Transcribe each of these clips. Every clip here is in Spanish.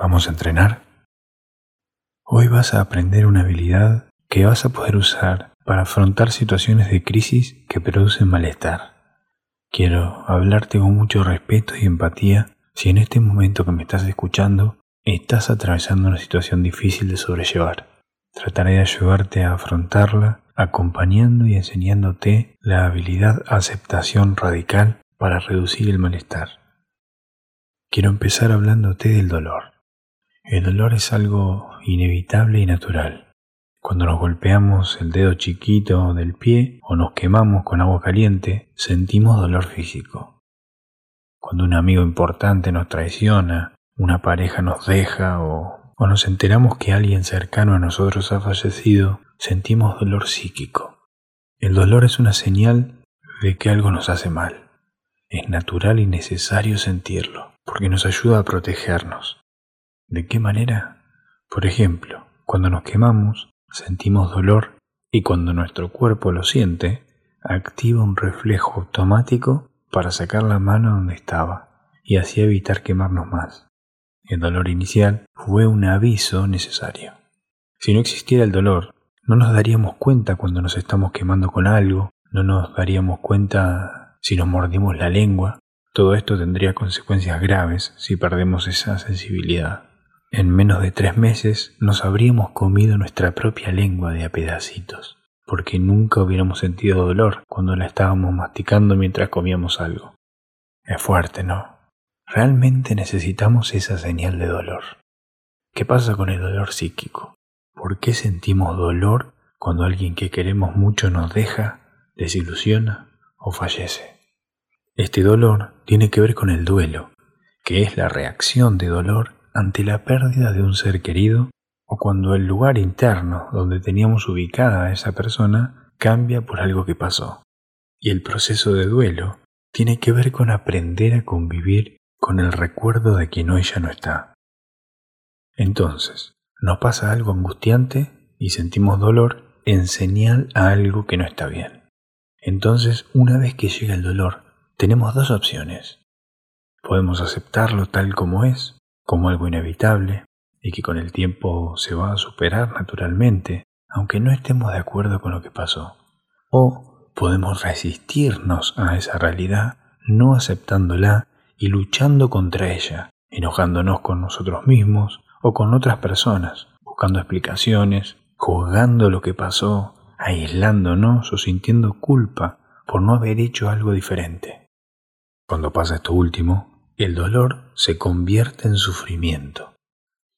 ¿Vamos a entrenar? Hoy vas a aprender una habilidad que vas a poder usar para afrontar situaciones de crisis que producen malestar. Quiero hablarte con mucho respeto y empatía si en este momento que me estás escuchando estás atravesando una situación difícil de sobrellevar. Trataré de ayudarte a afrontarla acompañando y enseñándote la habilidad aceptación radical para reducir el malestar. Quiero empezar hablándote del dolor. El dolor es algo inevitable y natural. Cuando nos golpeamos el dedo chiquito del pie o nos quemamos con agua caliente, sentimos dolor físico. Cuando un amigo importante nos traiciona, una pareja nos deja o, nos enteramos que alguien cercano a nosotros ha fallecido, sentimos dolor psíquico. El dolor es una señal de que algo nos hace mal. Es natural y necesario sentirlo, porque nos ayuda a protegernos. ¿De qué manera? Por ejemplo, cuando nos quemamos, sentimos dolor y cuando nuestro cuerpo lo siente, activa un reflejo automático para sacar la mano donde estaba y así evitar quemarnos más. El dolor inicial fue un aviso necesario. Si no existiera el dolor, no nos daríamos cuenta cuando nos estamos quemando con algo, no nos daríamos cuenta si nos mordimos la lengua. Todo esto tendría consecuencias graves si perdemos esa sensibilidad. En menos de tres meses nos habríamos comido nuestra propia lengua de a pedacitos, porque nunca hubiéramos sentido dolor cuando la estábamos masticando mientras comíamos algo. Es fuerte, ¿no? Realmente necesitamos esa señal de dolor. ¿Qué pasa con el dolor psíquico? ¿Por qué sentimos dolor cuando alguien que queremos mucho nos deja, desilusiona o fallece? Este dolor tiene que ver con el duelo, que es la reacción de dolor ante la pérdida de un ser querido o cuando el lugar interno donde teníamos ubicada a esa persona cambia por algo que pasó. Y el proceso de duelo tiene que ver con aprender a convivir con el recuerdo de quien hoy ya no está. Entonces, nos pasa algo angustiante y sentimos dolor en señal a algo que no está bien. Entonces, una vez que llega el dolor, tenemos dos opciones. Podemos aceptarlo tal como es como algo inevitable y que con el tiempo se va a superar naturalmente, aunque no estemos de acuerdo con lo que pasó. O podemos resistirnos a esa realidad no aceptándola y luchando contra ella, enojándonos con nosotros mismos o con otras personas, buscando explicaciones, juzgando lo que pasó, aislándonos o sintiendo culpa por no haber hecho algo diferente. Cuando pasa esto último, el dolor se convierte en sufrimiento.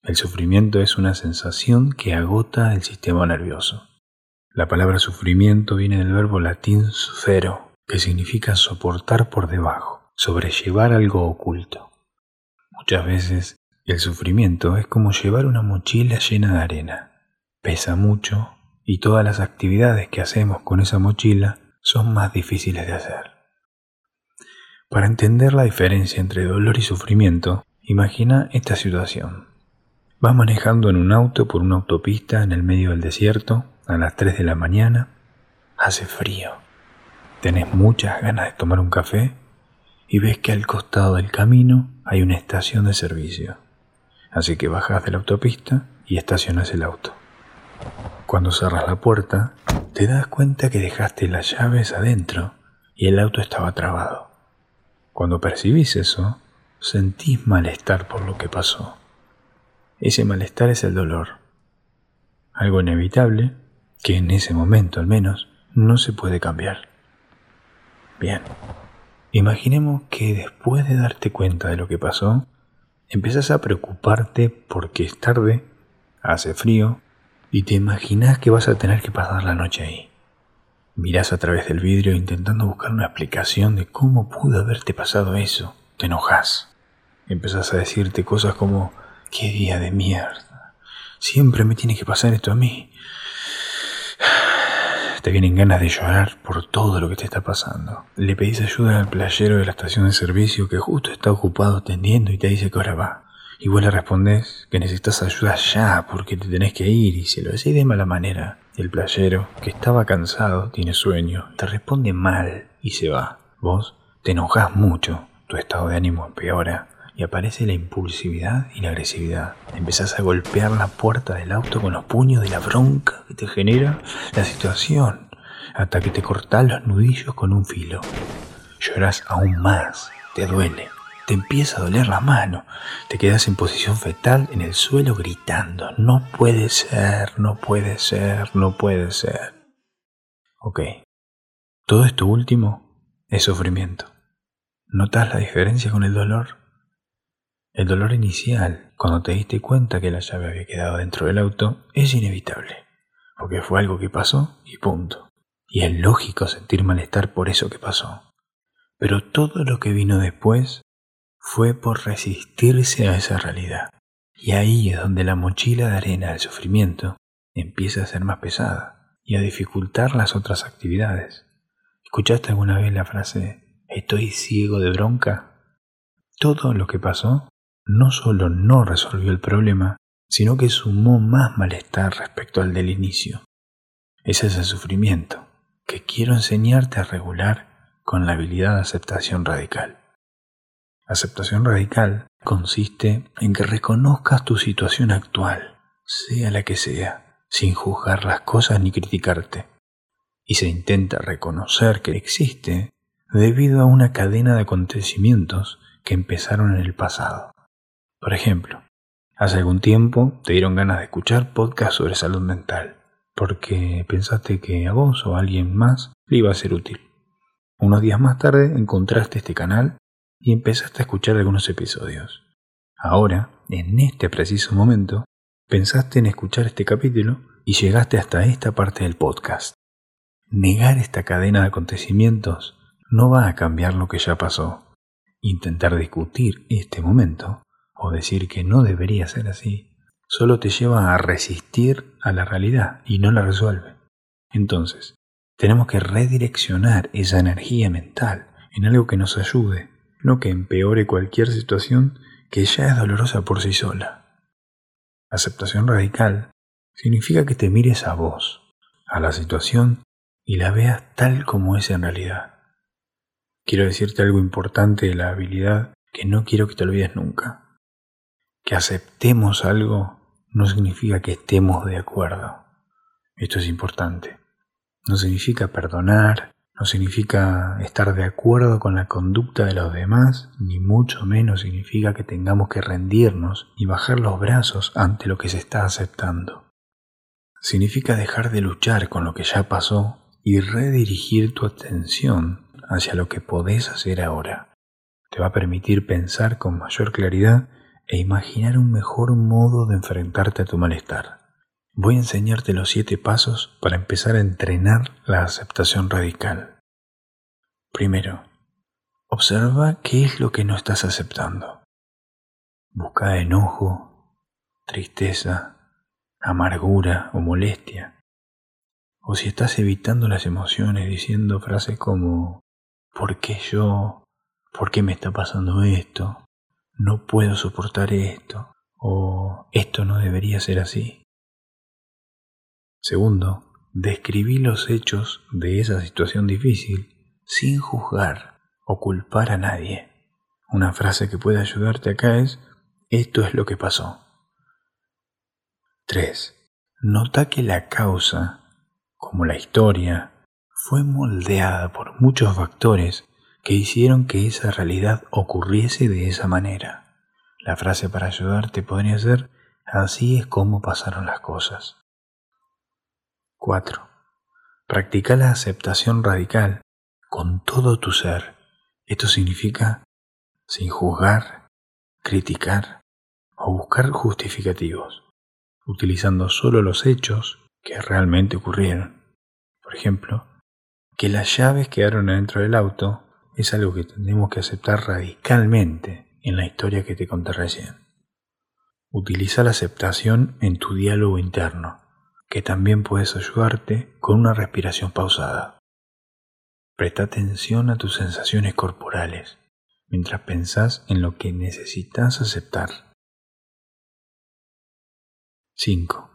El sufrimiento es una sensación que agota el sistema nervioso. La palabra sufrimiento viene del verbo latín sufero, que significa soportar por debajo, sobrellevar algo oculto. Muchas veces el sufrimiento es como llevar una mochila llena de arena. Pesa mucho y todas las actividades que hacemos con esa mochila son más difíciles de hacer. Para entender la diferencia entre dolor y sufrimiento, imagina esta situación. Vas manejando en un auto por una autopista en el medio del desierto a las 3 de la mañana. Hace frío. Tenés muchas ganas de tomar un café y ves que al costado del camino hay una estación de servicio. Así que bajas de la autopista y estacionas el auto. Cuando cerras la puerta, te das cuenta que dejaste las llaves adentro y el auto estaba trabado. Cuando percibís eso, sentís malestar por lo que pasó. Ese malestar es el dolor. Algo inevitable que en ese momento al menos no se puede cambiar. Bien, imaginemos que después de darte cuenta de lo que pasó, empezás a preocuparte porque es tarde, hace frío y te imaginas que vas a tener que pasar la noche ahí. Mirás a través del vidrio intentando buscar una explicación de cómo pudo haberte pasado eso. Te enojas. Empezás a decirte cosas como, qué día de mierda. Siempre me tiene que pasar esto a mí. Te vienen ganas de llorar por todo lo que te está pasando. Le pedís ayuda al playero de la estación de servicio que justo está ocupado atendiendo y te dice que ahora va. Vos le respondés que necesitas ayuda ya porque te tenés que ir y se lo decís de mala manera. El playero, que estaba cansado, tiene sueño, te responde mal y se va. Vos te enojas mucho, tu estado de ánimo empeora y aparece la impulsividad y la agresividad. Empezás a golpear la puerta del auto con los puños de la bronca que te genera la situación, hasta que te cortás los nudillos con un filo. Lloras aún más, te duele, te empieza a doler la mano, te quedas en posición fetal en el suelo gritando, no puede ser, no puede ser, no puede ser. Ok, todo esto último es sufrimiento. ¿Notas la diferencia con el dolor? El dolor inicial, cuando te diste cuenta que la llave había quedado dentro del auto, es inevitable, porque fue algo que pasó y punto. Y es lógico sentir malestar por eso que pasó. Pero todo lo que vino después fue por resistirse a esa realidad. Y ahí es donde la mochila de arena del sufrimiento empieza a ser más pesada y a dificultar las otras actividades. ¿Escuchaste alguna vez la frase estoy ciego de bronca? Todo lo que pasó no solo no resolvió el problema, sino que sumó más malestar respecto al del inicio. Ese es el sufrimiento que quiero enseñarte a regular con la habilidad de aceptación radical. Aceptación radical consiste en que reconozcas tu situación actual, sea la que sea, sin juzgar las cosas ni criticarte. Y se intenta reconocer que existe debido a una cadena de acontecimientos que empezaron en el pasado. Por ejemplo, hace algún tiempo te dieron ganas de escuchar podcasts sobre salud mental, porque pensaste que a vos o a alguien más le iba a ser útil. Unos días más tarde encontraste este canal y empezaste a escuchar algunos episodios. Ahora, en este preciso momento, pensaste en escuchar este capítulo y llegaste hasta esta parte del podcast. Negar esta cadena de acontecimientos no va a cambiar lo que ya pasó. Intentar discutir este momento o decir que no debería ser así, solo te lleva a resistir a la realidad y no la resuelve. Entonces, tenemos que redireccionar esa energía mental en algo que nos ayude, no que empeore cualquier situación que ya es dolorosa por sí sola. Aceptación radical significa que te mires a vos, a la situación y la veas tal como es en realidad. Quiero decirte algo importante de la habilidad que no quiero que te olvides nunca que aceptemos algo no significa que estemos de acuerdo. Esto es importante. No significa perdonar, no significa estar de acuerdo con la conducta de los demás, ni mucho menos significa que tengamos que rendirnos y bajar los brazos ante lo que se está aceptando. Significa dejar de luchar con lo que ya pasó y redirigir tu atención hacia lo que podés hacer ahora. Te va a permitir pensar con mayor claridad e imaginar un mejor modo de enfrentarte a tu malestar. Voy a enseñarte los siete pasos para empezar a entrenar la aceptación radical. Primero, observa qué es lo que no estás aceptando. Busca enojo, tristeza, amargura o molestia. O si estás evitando las emociones diciendo frases como ¿por qué yo? ¿Por qué me está pasando esto? no puedo soportar esto o esto no debería ser así. Segundo, describí los hechos de esa situación difícil sin juzgar o culpar a nadie. Una frase que puede ayudarte acá es, esto es lo que pasó. 3. Nota que la causa, como la historia, fue moldeada por muchos factores que hicieron que esa realidad ocurriese de esa manera. La frase para ayudarte podría ser, así es como pasaron las cosas. 4. Practica la aceptación radical con todo tu ser. Esto significa sin juzgar, criticar o buscar justificativos, utilizando solo los hechos que realmente ocurrieron. Por ejemplo, que las llaves quedaron dentro del auto es algo que tenemos que aceptar radicalmente en la historia que te conté recién. Utiliza la aceptación en tu diálogo interno, que también puedes ayudarte con una respiración pausada. Presta atención a tus sensaciones corporales mientras pensás en lo que necesitas aceptar. 5.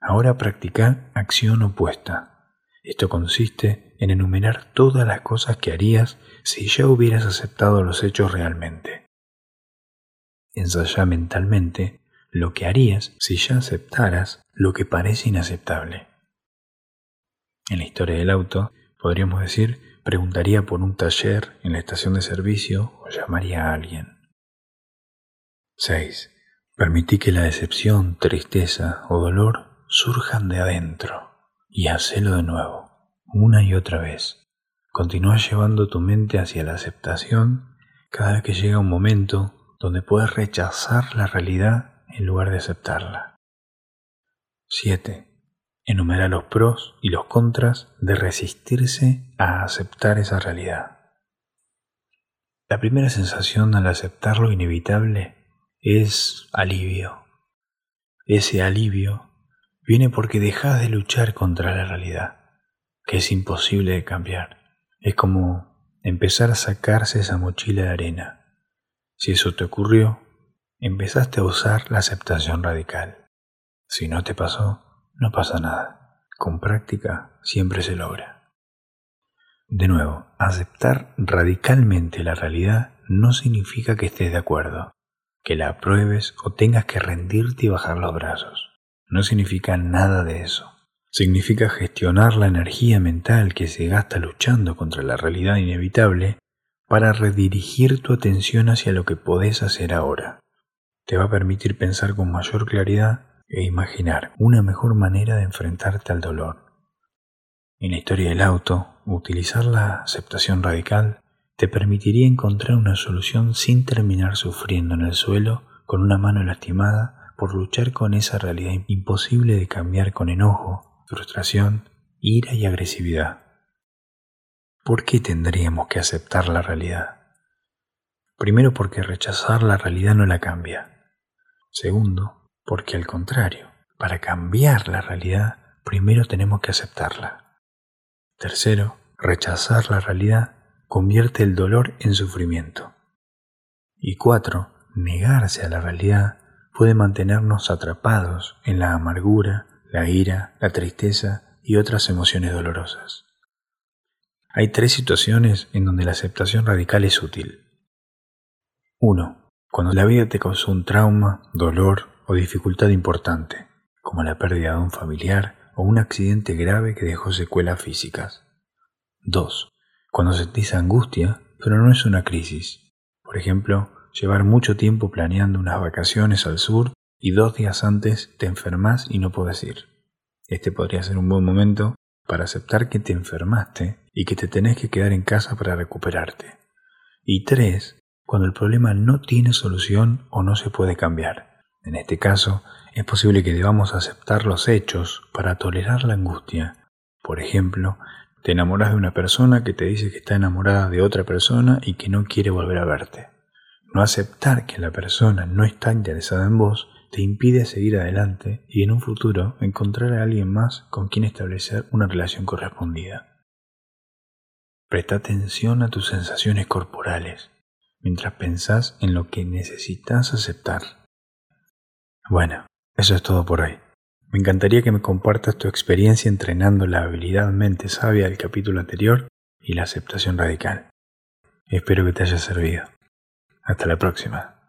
Ahora practica acción opuesta. Esto consiste en enumerar todas las cosas que harías si ya hubieras aceptado los hechos realmente. ensaya mentalmente lo que harías si ya aceptaras lo que parece inaceptable. En la historia del auto, podríamos decir, preguntaría por un taller en la estación de servicio o llamaría a alguien. 6. Permití que la decepción, tristeza o dolor surjan de adentro y hacelo de nuevo, una y otra vez. Continúa llevando tu mente hacia la aceptación cada vez que llega un momento donde puedes rechazar la realidad en lugar de aceptarla. 7. Enumera los pros y los contras de resistirse a aceptar esa realidad. La primera sensación al aceptar lo inevitable es alivio. Ese alivio viene porque dejas de luchar contra la realidad, que es imposible de cambiar. Es como empezar a sacarse esa mochila de arena. Si eso te ocurrió, empezaste a usar la aceptación radical. Si no te pasó, no pasa nada. Con práctica siempre se logra. De nuevo, aceptar radicalmente la realidad no significa que estés de acuerdo, que la apruebes o tengas que rendirte y bajar los brazos. No significa nada de eso. Significa gestionar la energía mental que se gasta luchando contra la realidad inevitable para redirigir tu atención hacia lo que podés hacer ahora. Te va a permitir pensar con mayor claridad e imaginar una mejor manera de enfrentarte al dolor. En la historia del auto, utilizar la aceptación radical te permitiría encontrar una solución sin terminar sufriendo en el suelo con una mano lastimada por luchar con esa realidad imposible de cambiar con enojo, frustración, ira y agresividad. ¿Por qué tendríamos que aceptar la realidad? Primero porque rechazar la realidad no la cambia. Segundo, porque al contrario, para cambiar la realidad, primero tenemos que aceptarla. Tercero, rechazar la realidad convierte el dolor en sufrimiento. Y cuatro, negarse a la realidad puede mantenernos atrapados en la amargura, la ira, la tristeza y otras emociones dolorosas. Hay tres situaciones en donde la aceptación radical es útil. 1. Cuando la vida te causó un trauma, dolor o dificultad importante, como la pérdida de un familiar o un accidente grave que dejó secuelas físicas. 2. Cuando sentís angustia, pero no es una crisis. Por ejemplo, llevar mucho tiempo planeando unas vacaciones al sur y dos días antes te enfermas y no puedes ir. Este podría ser un buen momento para aceptar que te enfermaste y que te tenés que quedar en casa para recuperarte. Y 3. Cuando el problema no tiene solución o no se puede cambiar. En este caso, es posible que debamos aceptar los hechos para tolerar la angustia. Por ejemplo, te enamoras de una persona que te dice que está enamorada de otra persona y que no quiere volver a verte. No aceptar que la persona no está interesada en vos te impide seguir adelante y en un futuro encontrar a alguien más con quien establecer una relación correspondida. Presta atención a tus sensaciones corporales mientras pensás en lo que necesitas aceptar. Bueno, eso es todo por hoy. Me encantaría que me compartas tu experiencia entrenando la habilidad mente sabia del capítulo anterior y la aceptación radical. Espero que te haya servido. Hasta la próxima.